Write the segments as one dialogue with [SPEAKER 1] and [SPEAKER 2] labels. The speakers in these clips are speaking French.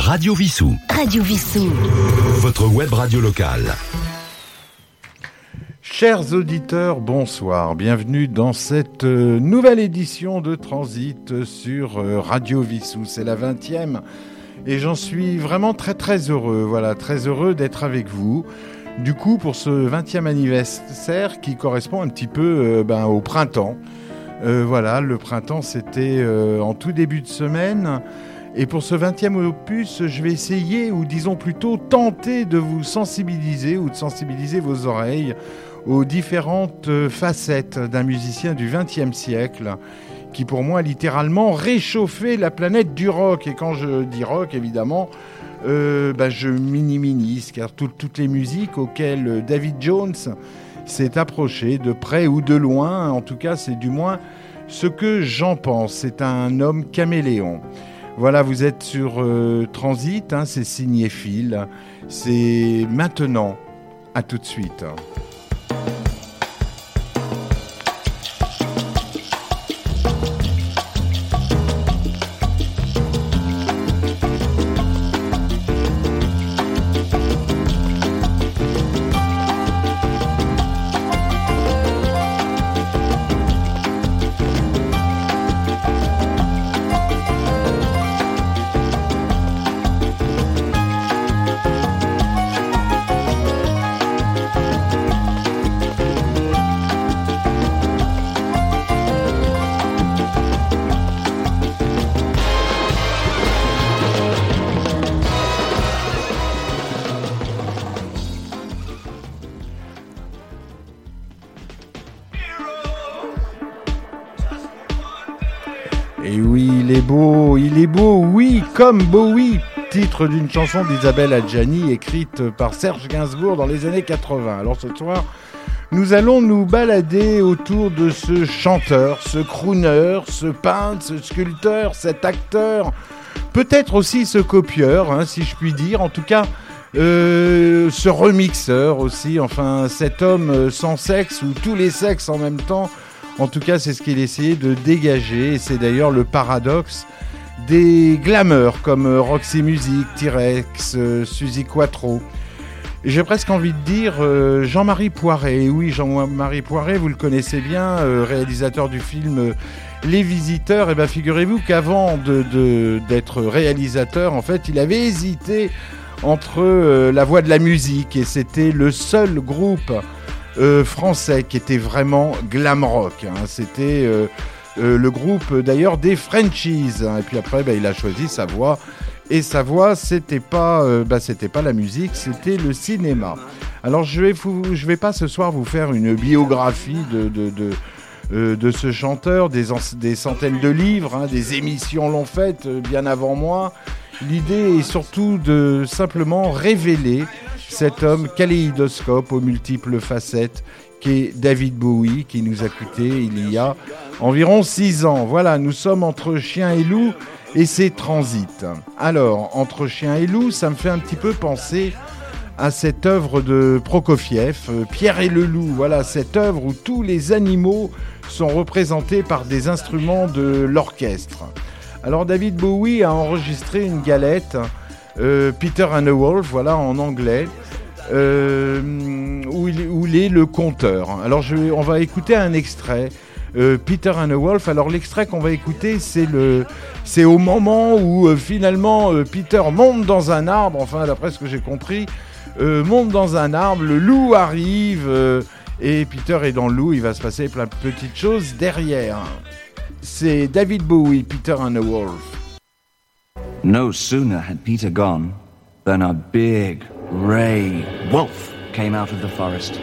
[SPEAKER 1] Radio Vissou.
[SPEAKER 2] Radio Vissou.
[SPEAKER 1] Votre web radio locale.
[SPEAKER 3] Chers auditeurs, bonsoir. Bienvenue dans cette euh, nouvelle édition de Transit sur euh, Radio Vissou. C'est la 20e et j'en suis vraiment très très heureux. Voilà, très heureux d'être avec vous. Du coup, pour ce 20e anniversaire qui correspond un petit peu euh, ben, au printemps. voilà, le printemps c'était en tout début de semaine. Et pour ce 20e opus, je vais essayer, ou disons plutôt tenter de vous sensibiliser ou de sensibiliser vos oreilles aux différentes euh, facettes d'un musicien du XXe siècle qui pour moi a littéralement réchauffé la planète du rock. Et quand je dis rock, évidemment, euh, bah, je minimise, car toutes les musiques auxquelles David Jones s'est approché, de près ou de loin, en tout cas c'est du moins ce que j'en pense. C'est un homme caméléon. Voilà, vous êtes sur euh, Transit, hein, c'est signé Phil. C'est maintenant. À tout de suite. Comme Bowie, titre d'une chanson d'Isabelle Adjani écrite par Serge Gainsbourg dans les années 80. Alors ce soir, nous allons nous balader autour de ce chanteur, ce crooner, ce peintre, ce sculpteur, cet acteur, peut-être aussi ce copieur, hein, si je puis dire. En tout cas, euh, ce remixeur aussi, enfin cet homme euh, sans sexe ou tous les sexes en même temps. En tout cas, c'est ce qu'il essayait de dégager et c'est d'ailleurs le paradoxe des glameurs comme euh, Roxy Music, T-Rex, euh, Suzy Quattro. J'ai presque envie de dire euh, Jean-Marie Poiret. Oui, Jean-Marie Poiret, vous le connaissez bien, réalisateur du film Les Visiteurs. Et eh bien, figurez-vous qu'avant d'être réalisateur, en fait, il avait hésité entre la voix de la musique et c'était le seul groupe français qui était vraiment glam rock. Hein. C'était euh, le groupe d'ailleurs des Frenchies. Et puis après, bah, il a choisi sa voix. Et sa voix, c'était pas, euh, bah, c'était pas la musique, c'était le cinéma. Alors je vais, je vais pas ce soir vous faire une biographie de, de, de, euh, ce chanteur, des, des, centaines de livres, hein, des émissions l'ont fait bien avant moi. L'idée est surtout de simplement révéler cet homme kaléidoscope aux multiples facettes qui est David Bowie, qui nous a quittés il y a environ six ans. Voilà, nous sommes entre chien et loup et c'est transit. Alors, entre chien et loup, ça me fait un petit peu penser à cette œuvre de Prokofiev, euh, Pierre et le loup. Voilà, cette œuvre où tous les animaux sont représentés par des instruments de l'orchestre. Alors, David Bowie a enregistré une galette, euh, Peter and the Wolf, voilà, en anglais. Euh, où, il, est le conteur. Alors on va écouter un extrait. Euh, Peter and the Wolf. Alors l'extrait qu'on va écouter, c'est au moment où finalement Peter monte dans un arbre. Enfin, d'après ce que j'ai compris, monte dans un arbre. Le loup arrive et Peter est dans le loup. Il va se passer plein de petites choses derrière. C'est David Bowie, Peter and the Wolf.
[SPEAKER 4] No sooner had Peter gone than a big Ray Wolf came out of the forest.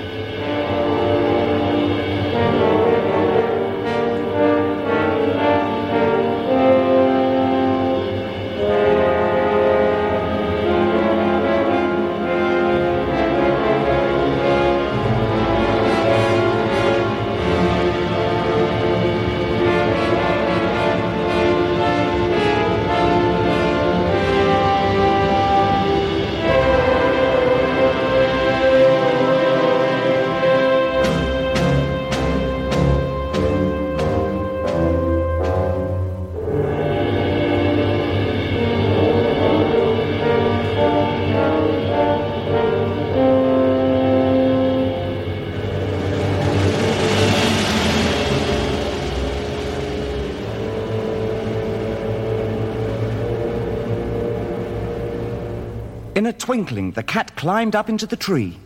[SPEAKER 4] The cat climbed up into the tree.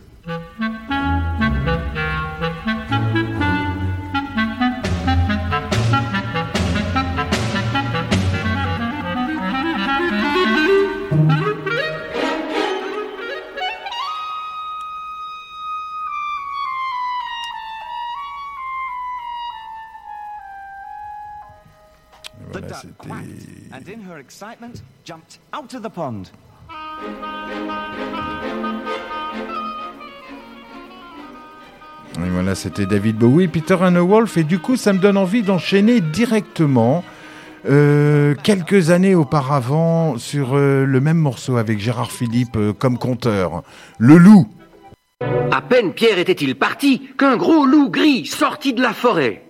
[SPEAKER 4] The duck quacked and in her excitement jumped out of the pond.
[SPEAKER 3] Et voilà, c'était David Bowie, Peter and Wolf, et du coup, ça me donne envie d'enchaîner directement euh, quelques années auparavant sur euh, le même morceau avec Gérard Philippe euh, comme conteur, Le Loup.
[SPEAKER 2] À peine Pierre était-il parti qu'un gros loup gris sortit de la forêt.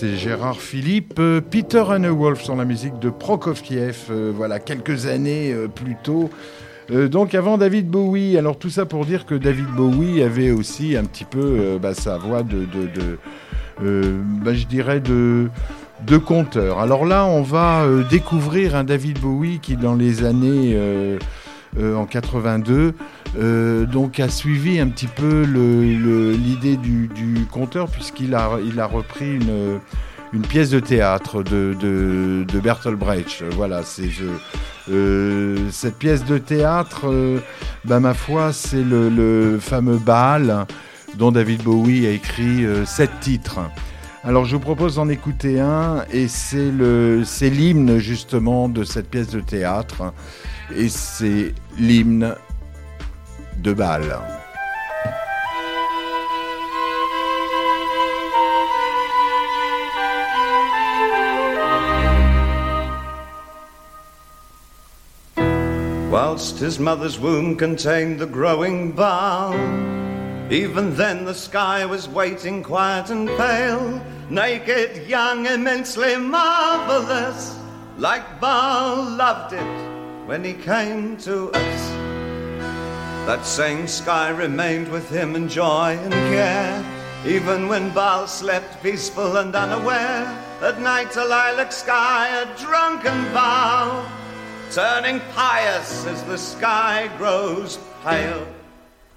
[SPEAKER 3] C'était Gérard Philippe, euh, Peter Wolf sur la musique de Prokofiev, euh, voilà, quelques années euh, plus tôt. Donc avant David Bowie, alors tout ça pour dire que David Bowie avait aussi un petit peu bah, sa voix de, bah, je dirais de, de conteur. Alors là, on va découvrir un David Bowie qui dans les années en 82 euh, donc a suivi un petit peu l'idée du, conteur puisqu'il a, il a repris une, pièce de théâtre de, de, Bertolt Brecht. Voilà, c'est euh, cette pièce de théâtre, euh, bah, ma foi, c'est le, le fameux bal dont David Bowie a écrit euh, sept titres. Alors je vous propose d'en écouter un et c'est l'hymne justement de cette pièce de théâtre et c'est l'hymne de Bâle.
[SPEAKER 5] Whilst his mother's womb contained the growing bough, even then the sky was waiting quiet and pale, naked, young, immensely marvelous, like Baal loved it when he came to us. That same sky remained with him in joy and care, even when Baal slept peaceful and unaware. At night, a lilac sky, a drunken vow, turning pious as the sky grows pale.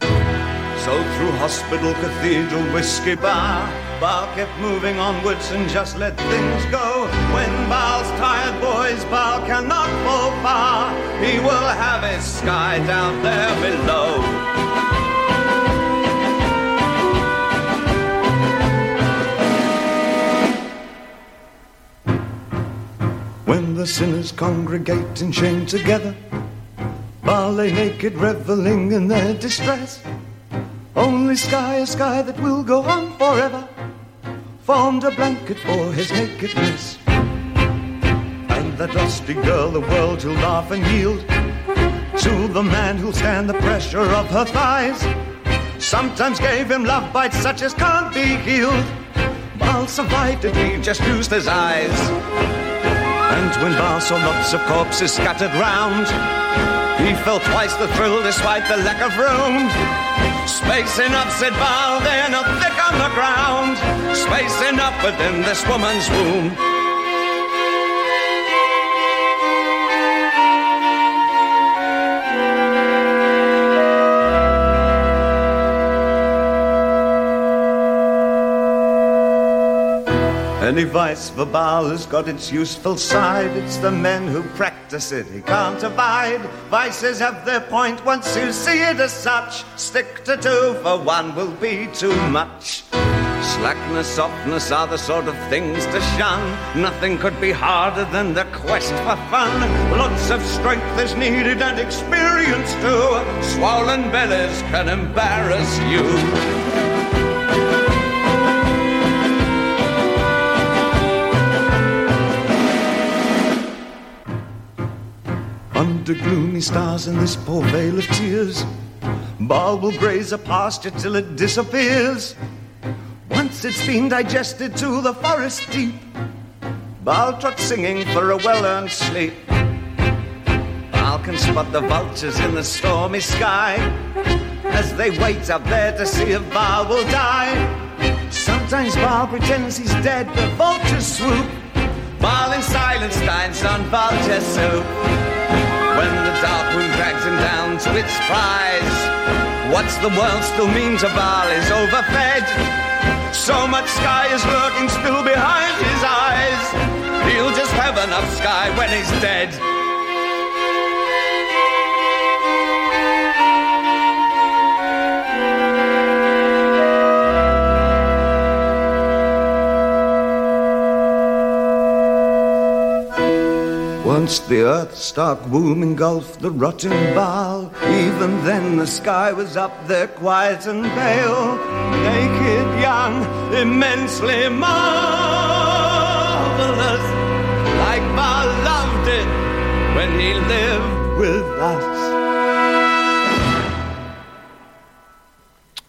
[SPEAKER 5] So through hospital, cathedral, whiskey bar, Baal kept moving onwards and just let things go. When Baal's tired boys, Baal cannot fall far. He will have his sky down there below. When the sinners congregate in shame together, Baal lay naked, reveling in their distress. Only sky, a sky that will go on forever, formed a blanket for his nakedness. And that lusty girl, the world who'll laugh and yield to the man who'll stand the pressure of her thighs. Sometimes gave him love bites such as can't be healed. It, he just used his eyes. And when Baal saw lots of corpses scattered round, he felt twice the thrill despite the lack of room. Space enough, said Baal, they're not on the ground. Space enough within this woman's womb. Any vice for Baal has got its useful side. It's the men who practice it he can't abide. Vices have their point once you see it as such. Stick to two, for one will be too much. Slackness, softness are the sort of things to shun. Nothing could be harder than the quest for fun. Lots of strength is needed and experience too. Swollen bellies can embarrass you. Under gloomy stars in this poor vale of tears, Baal will graze a pasture till it disappears. Once it's been digested to the forest deep, Baal trots singing for a well-earned sleep. Baal can spot the vultures in the stormy sky as they wait up there to see if Baal will die. Sometimes Baal pretends he's dead, the vultures swoop. Baal in silence dines on vulture soup. When the dark moon drags him down to its prize, what's the world still mean to Baal is overfed. So much sky is lurking still behind his eyes. He'll just have enough sky when he's dead. Once the earth's dark womb engulfed the rotting bough, even then the sky was up there quiet and pale, naked, young, immensely marvelous, like Baal loved it when he lived with us.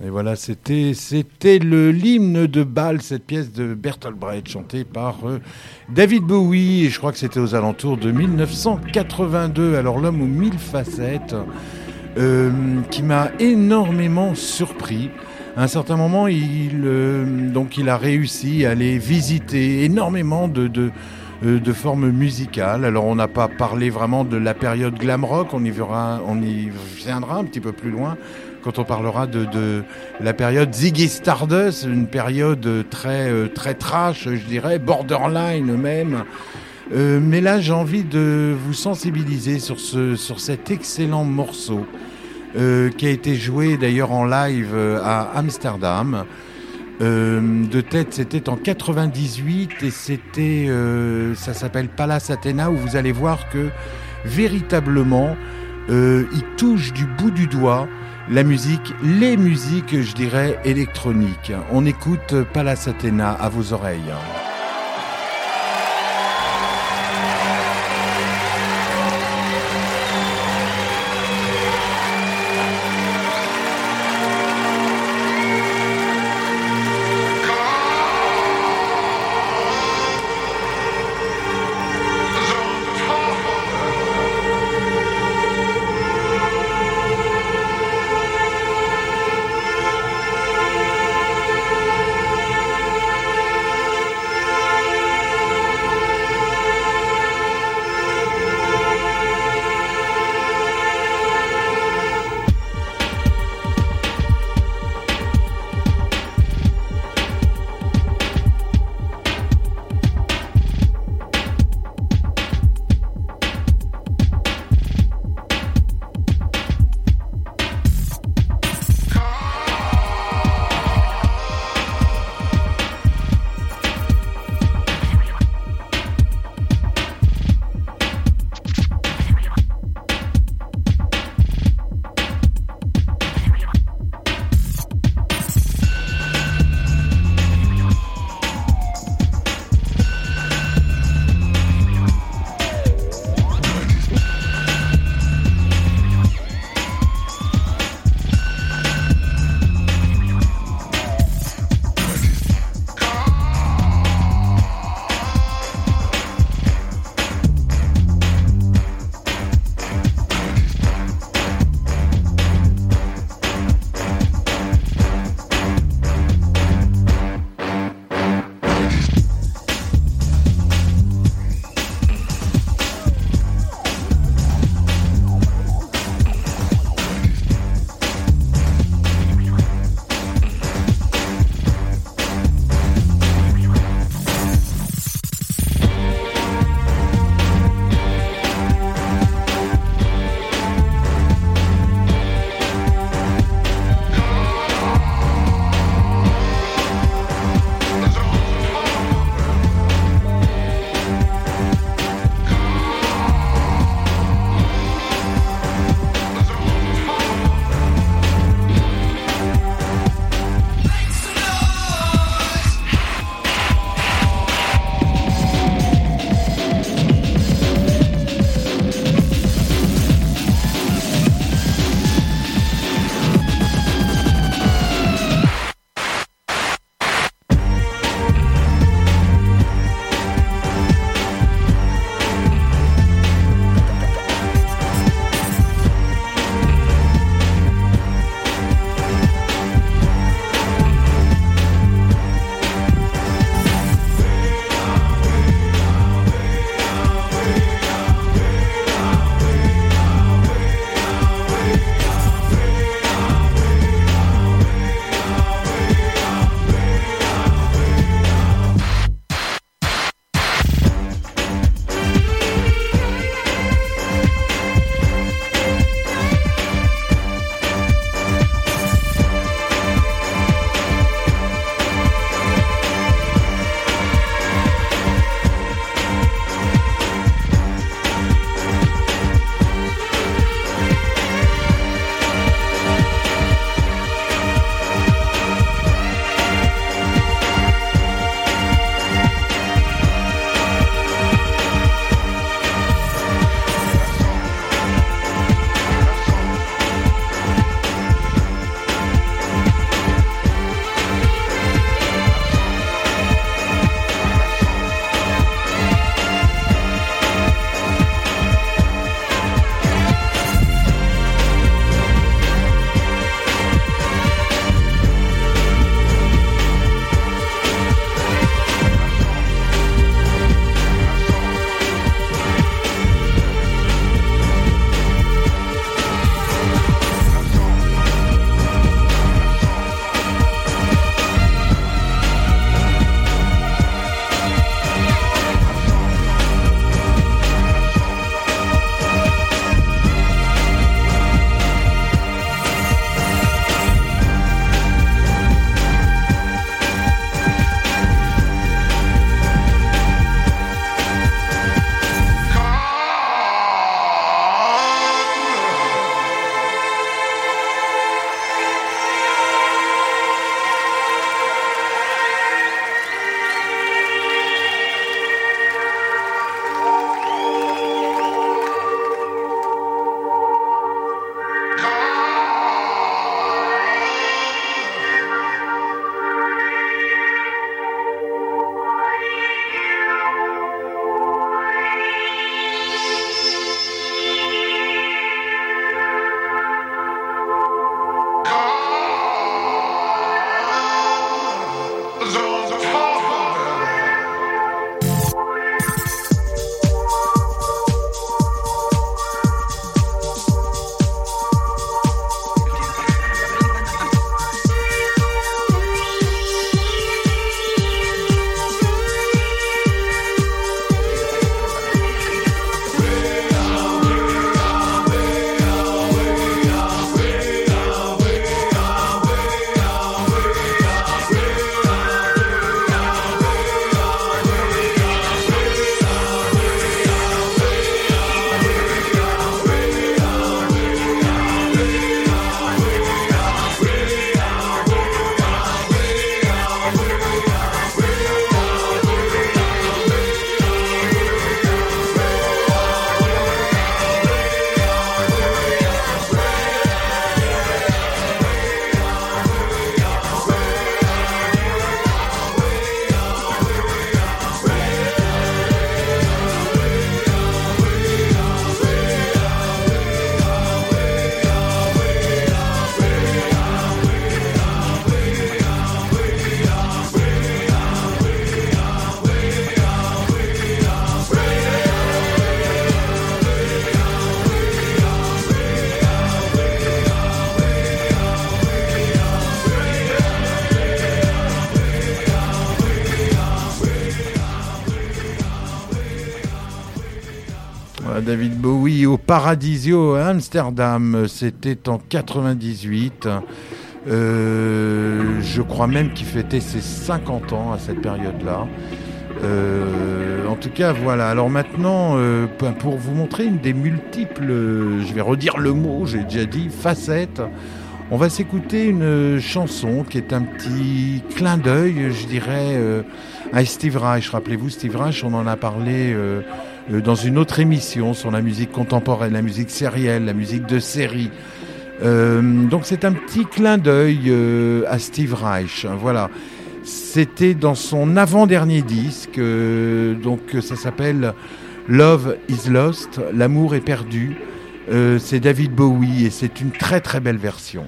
[SPEAKER 3] Et voilà, c'était c'était le l'hymne de Bâle, cette pièce de Bertolt Brecht chantée par euh, David Bowie. Et je crois que c'était aux alentours de 1982. Alors l'homme aux mille facettes, euh, qui m'a énormément surpris. À un certain moment, il euh, donc il a réussi à aller visiter énormément de, de de formes musicales. Alors on n'a pas parlé vraiment de la période glam rock, on y, verra, on y viendra un petit peu plus loin quand on parlera de, la période Ziggy Stardust, une période très, euh, très trash, je dirais, borderline même. Euh, mais là, j'ai envie de vous sensibiliser sur, ce, sur cet excellent morceau euh, qui a été joué d'ailleurs en live euh, à Amsterdam. Euh, de tête, c'était en 98 et c'était, euh, ça s'appelle Palace Athena où vous allez voir que véritablement, euh, il touche du bout du doigt la musique, les musiques, je dirais, électroniques. On écoute Palace Athena à vos oreilles. Bowie au Paradisio à Amsterdam. C'était en 98. Euh, je crois même qu'il fêtait ses 50 ans à cette période-là. Euh, en tout cas, voilà. Alors maintenant, euh, pour vous montrer une des multiples, je vais redire le mot, j'ai déjà dit, facettes, on va s'écouter une chanson qui est un petit clin d'œil, je dirais, à Steve Reich. Rappelez-vous, Steve Reich, on en a parlé dans une autre émission sur la musique contemporaine, la musique sérielle, la musique de série. Euh, donc c'est un petit clin d'œil euh, à Steve Reich. Voilà. C'était dans son avant-dernier disque, euh, donc ça s'appelle Love is Lost, l'amour est perdu. c'est David Bowie et c'est une très très belle version.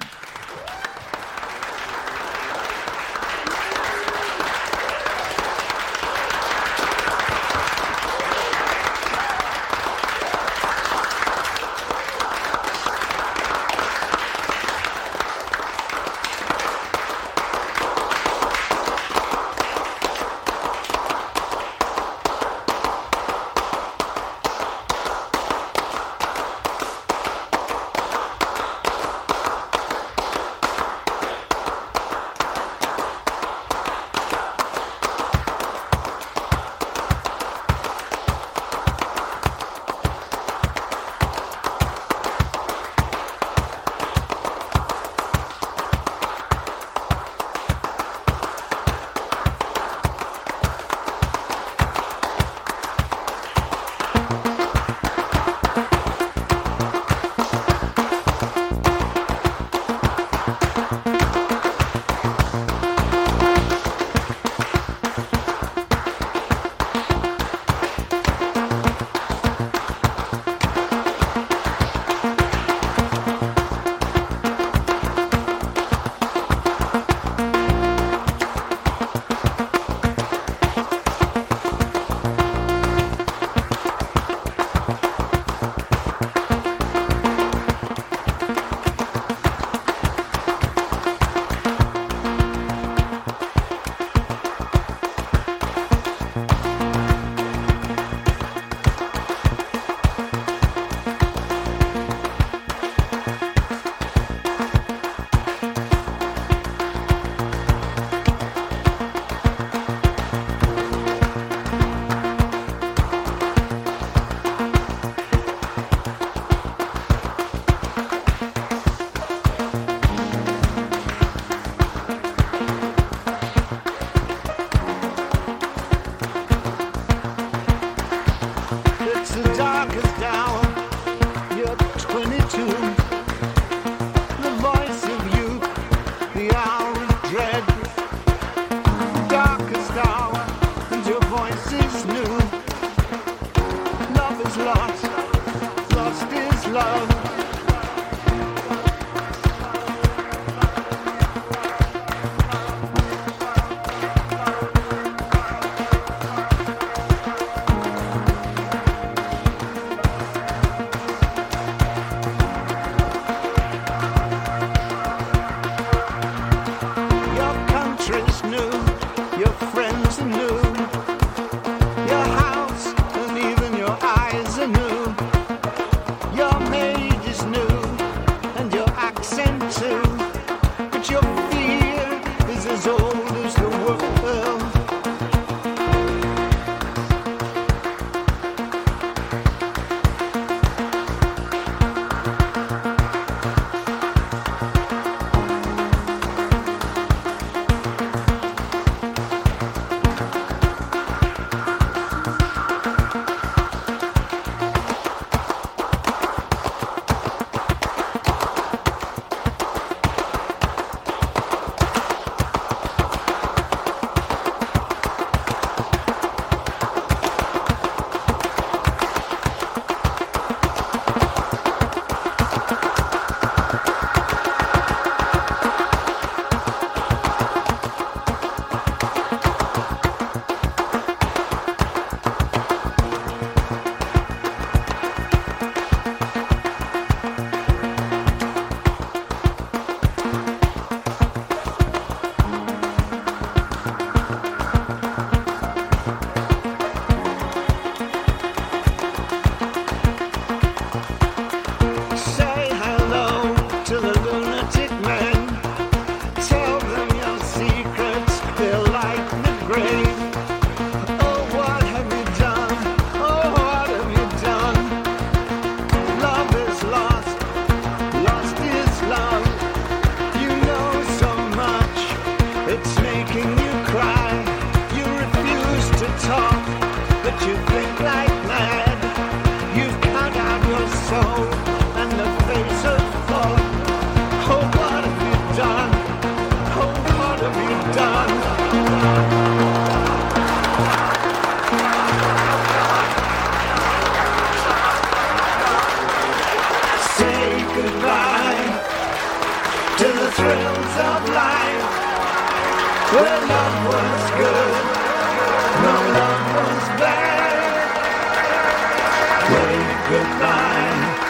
[SPEAKER 6] Goodbye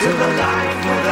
[SPEAKER 6] to the life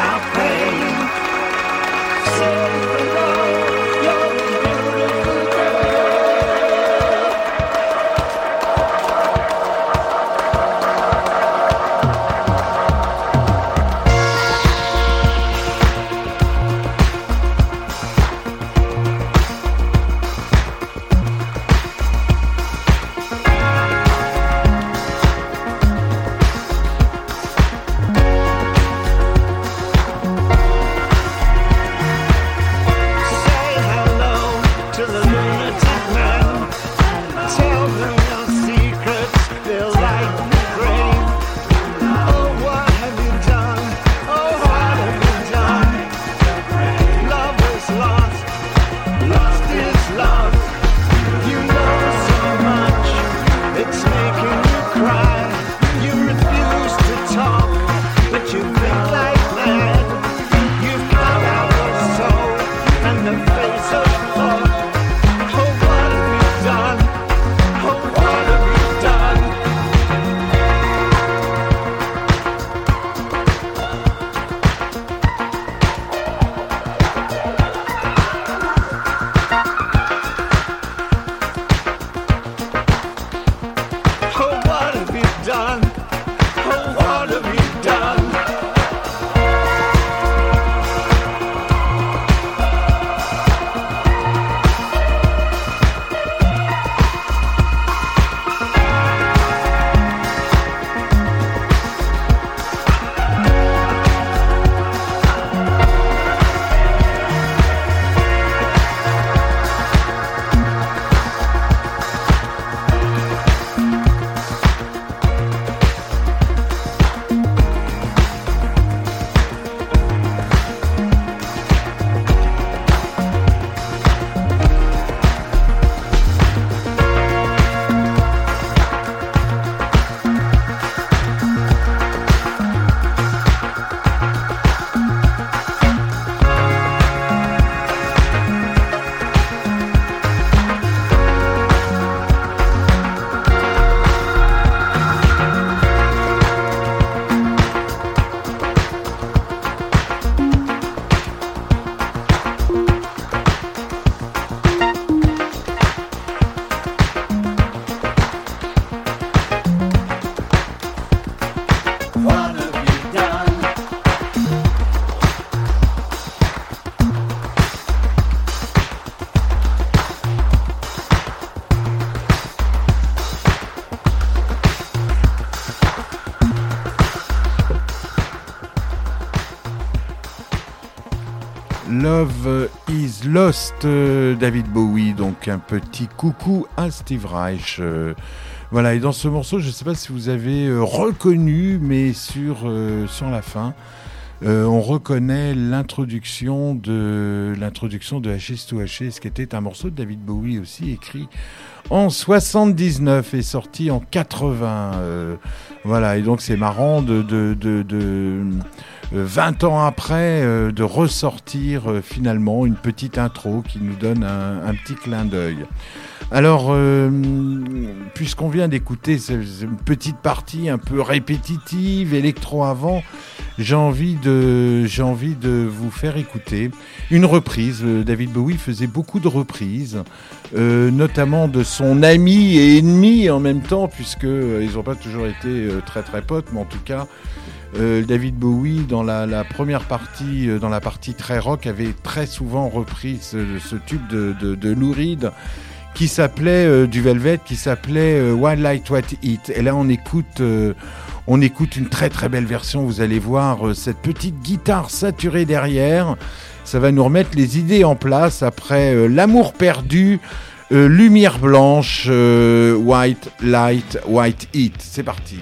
[SPEAKER 6] Love is Lost,
[SPEAKER 3] euh, David Bowie, donc un petit coucou à Steve Reich. euh, voilà, et dans ce morceau, je ne sais pas si vous avez euh, reconnu, mais sur, sur la fin, on reconnaît l'introduction de l'introduction de qui était un morceau de David Bowie aussi, écrit en 79 et sorti en 80. euh, voilà, et donc c'est marrant de, de, de, 20 ans après euh, de ressortir euh, finalement une petite intro qui nous donne un, petit clin d'œil. Alors, euh, puisqu'on vient d'écouter ce- ce- une petite partie un peu répétitive, électro avant, j'ai envie de, j'ai envie de vous faire écouter une reprise. Euh, David Bowie faisait beaucoup de reprises, euh, notamment de son ami et ennemi en même temps, puisque euh, ils n'ont pas toujours été très très potes, mais en tout cas. David Bowie, dans la, première partie, dans la partie très rock, avait très souvent repris ce, tube de, de, Lou Reed qui s'appelait du Velvet, qui s'appelait One Light What It. Et là, on écoute, on écoute une très très belle version. Vous allez voir euh, cette petite guitare saturée derrière. Ça va nous remettre les idées en place après euh, l'amour perdu, euh, lumière blanche, white light, white heat. C'est parti.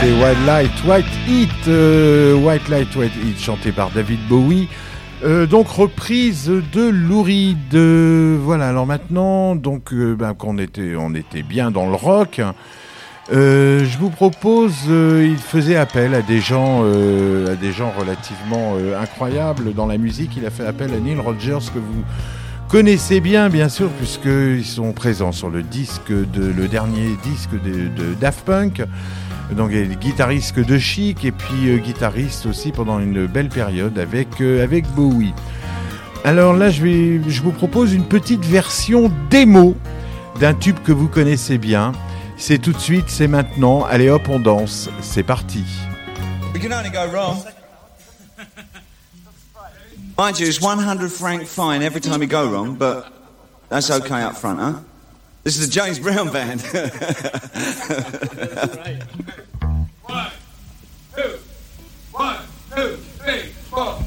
[SPEAKER 7] White Light, White Heat,
[SPEAKER 3] euh, White Light, White Heat, chanté par David Bowie. Euh, donc reprise de Lou Reed. Euh, voilà, alors maintenant, donc ben, qu'on était, bien dans le rock. je vous propose, il faisait appel à des gens, à des gens relativement incroyables dans la musique. Il a fait appel à Neil Rogers que vous connaissez bien, bien sûr, puisqu'ils sont présents sur le disque de le dernier disque de, Daft Punk. Donc, guitariste de Chic et puis euh, guitariste aussi pendant une belle période avec euh, avec Bowie. Alors là, je vais, je vous propose une petite version démo d'un tube que vous connaissez bien. C'est tout de suite, c'est maintenant. Allez hop, on danse. C'est parti.
[SPEAKER 8] Mind you, it's 100 franc fine every time you go wrong, but that's okay up front, huh? This is the James Brown band.
[SPEAKER 5] One, two, one, two, three, four.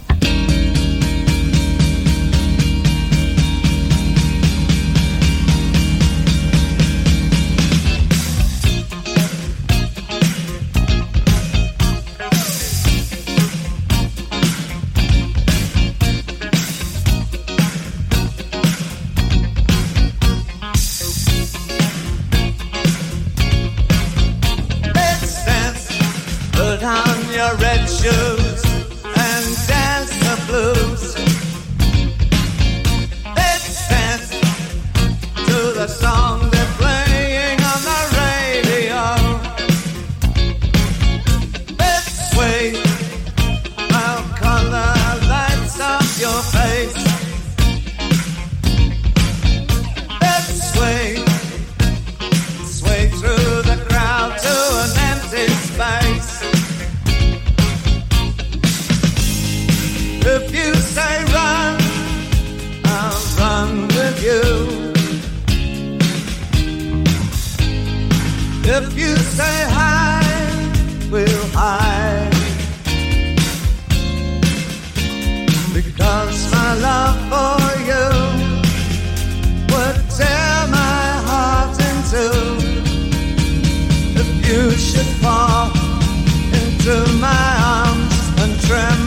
[SPEAKER 7] And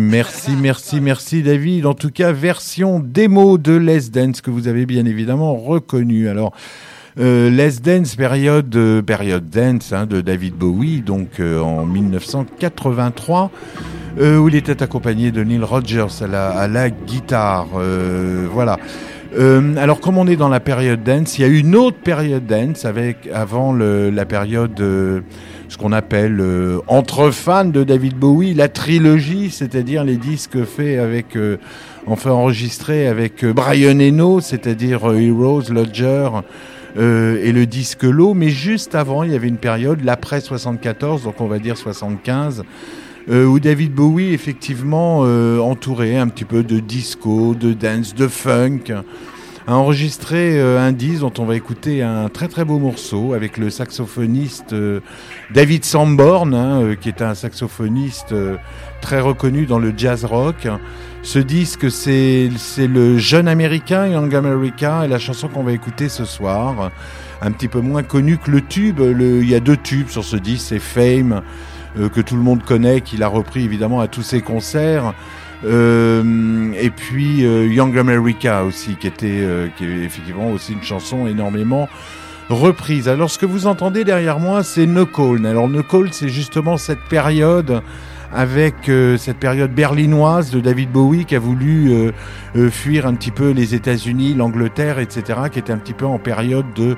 [SPEAKER 3] merci, merci, merci David. En tout cas, version démo de Les Dance que vous avez bien évidemment reconnu. Alors, euh, Les Dance, période, euh, période dance hein, de David Bowie, donc euh, en 1983, euh, où il était accompagné de Neil Rogers à la, guitare. Voilà. Alors, comme on est dans la période dance, il y a une autre période dance avec avant la période, ce qu'on appelle euh, entre fans de David Bowie, la trilogie, c'est-à-dire les disques faits avec, euh, enfin enregistrés avec euh, Brian Eno, c'est-à-dire Heroes, Lodger. et le disque Low, mais juste avant, il y avait une période, l'après 74, donc on va dire 75, euh, où David Bowie, effectivement, entouré un petit peu de disco, de dance, de funk, a enregistré euh, un disque dont on va écouter un très très beau morceau avec le saxophoniste euh, David Sanborn, hein, euh, qui est un saxophoniste très reconnu dans le jazz rock. Ce disque, c'est le jeune américain, Young America, et la chanson qu'on va écouter ce soir, un petit peu moins connue que le tube. Il y a deux tubes sur ce disque, c'est Fame, que tout le monde connaît, qu'il a repris évidemment à tous ses concerts. Euh, et puis euh, Young America aussi, qui était, euh, qui est effectivement aussi une chanson énormément reprise. Alors ce que vous entendez derrière moi, c'est No. Alors No Call, c'est justement cette période avec cette période berlinoise de David Bowie qui a voulu fuir un petit peu les États-Unis, l'Angleterre, etc., qui était un petit peu en période de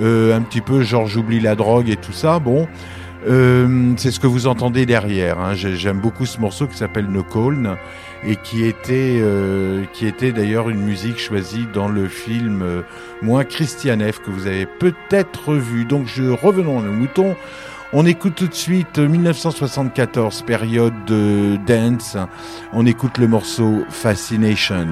[SPEAKER 3] un petit peu genre j'oublie la drogue et tout ça. Bon, euh, c'est ce que vous entendez derrière. Hein. J'ai- J'aime beaucoup ce morceau qui s'appelle No Call et qui était euh, qui était d'ailleurs une musique choisie dans le film euh, Moi Christiane F que vous avez peut-être vu. Donc je revenons à nos moutons.
[SPEAKER 9] On écoute tout de suite euh, 1974, période de dance. On écoute le morceau Fascination.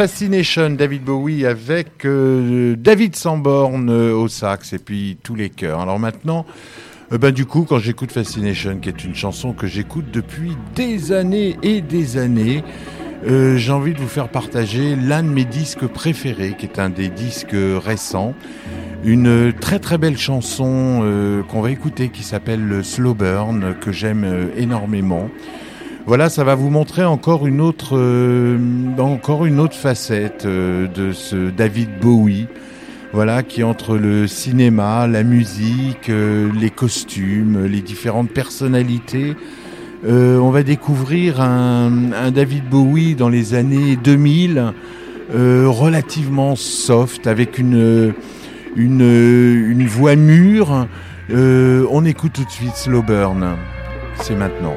[SPEAKER 10] Fascination,
[SPEAKER 6] David Bowie avec euh, David Sanborn euh, au sax et puis tous les chœurs. Alors maintenant, euh, ben, du coup, quand j'écoute Fascination, qui est une chanson que j'écoute depuis des années et des années, j'ai envie de vous faire partager l'un de mes disques préférés, qui est un des disques récents. Une très très belle chanson qu'on va écouter qui s'appelle Slow Burn, que j'aime énormément. Voilà, ça va vous montrer encore une autre, euh, encore une autre facette euh, de ce David Bowie. Voilà, qui entre le cinéma, la musique, euh, les costumes, les différentes personnalités, on va découvrir un, David Bowie dans les années 2000, euh, relativement soft, avec une, voix mûre. On écoute tout de suite Slow Burn. C'est maintenant.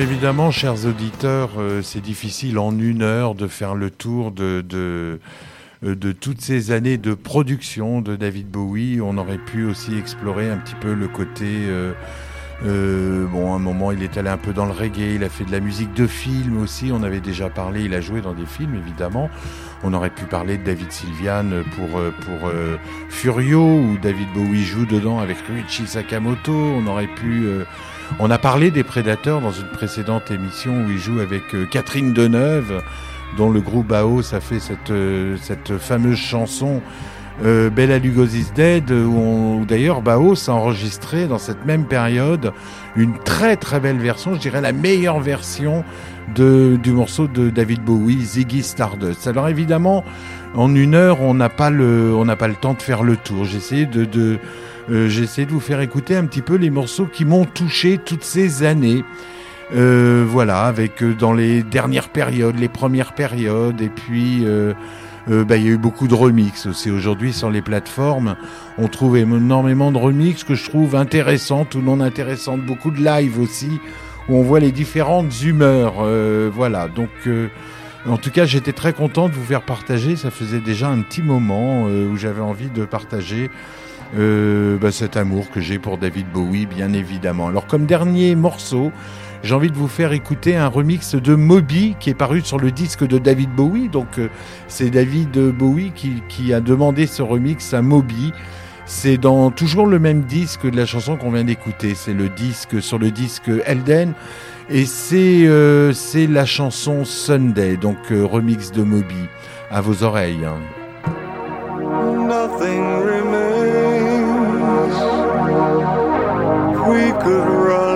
[SPEAKER 3] Évidemment, chers auditeurs, euh, c'est difficile en une heure de faire le tour euh, de toutes ces années de production de David Bowie. On aurait pu aussi explorer un petit peu le côté... euh, bon, à un moment, il est allé un peu dans le reggae, il a fait de la musique de film aussi, on avait déjà parlé, il a joué dans des films évidemment. On aurait pu parler de David Sylvian pour, pour Furio, où David Bowie joue dedans avec Ruichi Sakamoto. On aurait pu... on a parlé des Prédateurs dans une précédente émission où il joue avec euh, Catherine Deneuve, dont le groupe Baos a fait cette, euh, cette fameuse chanson euh, Bella Lugosi's Dead, où, d'ailleurs Baos a enregistré dans cette même période une très très belle version, je dirais la meilleure version de, du morceau de David Bowie, Ziggy Stardust. Alors évidemment, en une heure, on n'a pas le, on pas le temps de faire le tour. J'ai essayé de, de euh, j'ai essayé de vous faire écouter un petit peu les morceaux qui m'ont touché toutes ces années. Euh, voilà, avec euh, dans les dernières périodes, les premières périodes, et puis euh, euh, bah, il y a eu beaucoup de remix aussi. Aujourd'hui, sur les plateformes, on trouve énormément de remix que je trouve intéressantes ou non intéressantes. Beaucoup de live aussi, où on voit les différentes humeurs. Euh, voilà, donc euh, en tout cas, j'étais très content de vous faire partager. Ça faisait déjà un petit moment euh, où j'avais envie de partager euh, bah, cet amour que j'ai pour David Bowie, bien évidemment. Alors, comme dernier morceau, j'ai envie de vous faire écouter un remix de Moby qui est paru sur le disque de David Bowie. Donc, euh, c'est David Bowie qui, a demandé ce remix à Moby. C'est dans toujours le même disque de la chanson qu'on vient d'écouter. C'est le disque sur le disque Elden. Et c'est euh, la chanson Sunday, donc euh, remix de Moby. À vos oreilles. hein.
[SPEAKER 6] Could run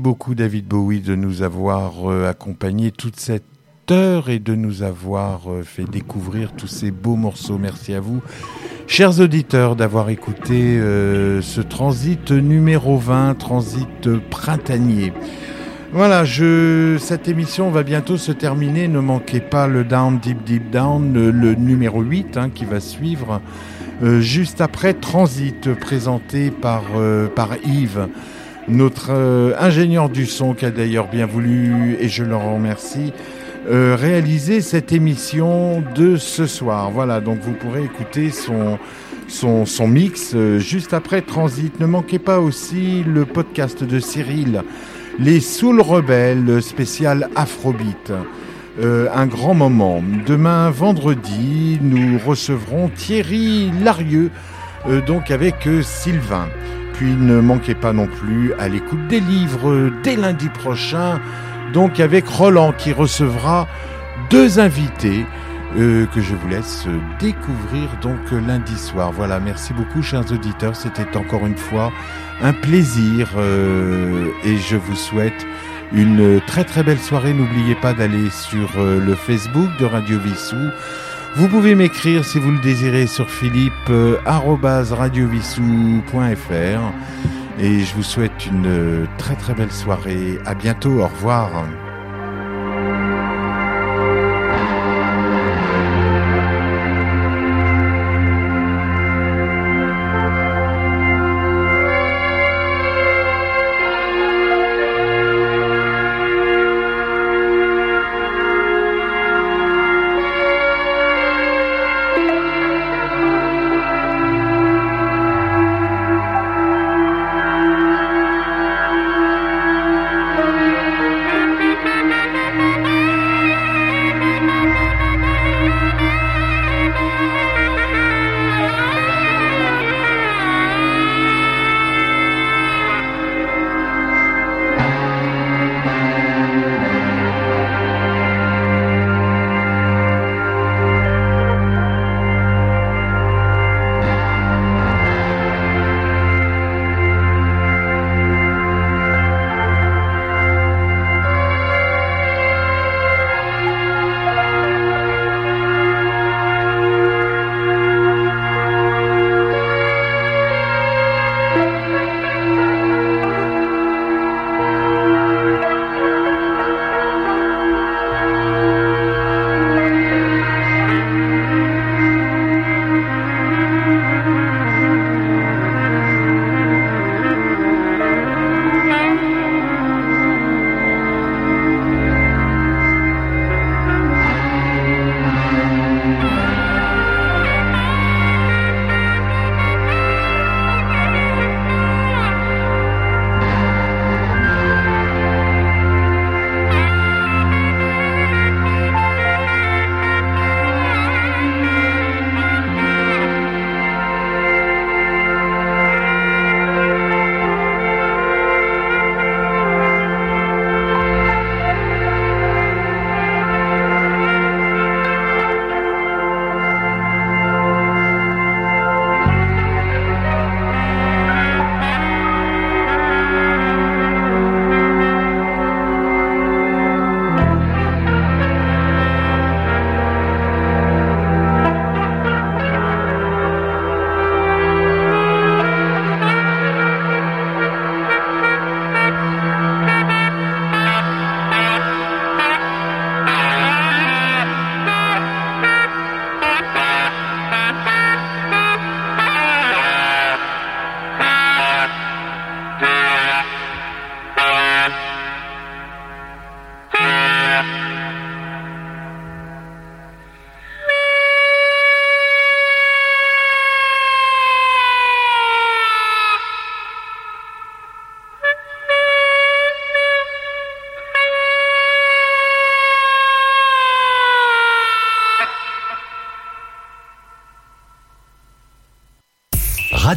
[SPEAKER 3] beaucoup David Bowie de nous avoir euh, accompagné toute cette heure et de nous avoir euh, fait découvrir tous ces beaux morceaux. Merci à vous, chers auditeurs, d'avoir écouté euh, ce transit numéro 20, transit printanier. Voilà, cette émission va bientôt se terminer. Ne manquez pas le Down Deep Deep Down, le, numéro 8 hein, qui va suivre juste après Transit, présenté par, par Yves, notre euh, ingénieur du son qui a d'ailleurs bien voulu, et je le remercie, euh, réaliser cette émission de ce soir. Voilà, donc vous pourrez écouter son, mix euh, juste après Transit. Ne manquez pas aussi le podcast de Cyril, Les Soul Rebelles, spécial Afrobeat. Un grand moment. Demain, vendredi, nous recevrons Thierry Larieux, donc avec Sylvain. Puis ne manquez pas non plus à l'écoute des livres dès lundi prochain, donc avec Roland qui recevra deux invités euh, que je vous laisse découvrir donc lundi soir. Voilà, merci beaucoup chers auditeurs, c'était encore une fois un plaisir euh, et je vous souhaite une très très belle soirée. N'oubliez pas d'aller sur euh, le Facebook de Radio Vissou. Vous pouvez m'écrire si vous le désirez sur philippe euh, radiovissou.fr et je vous souhaite une euh, très très belle soirée. À bientôt, au revoir.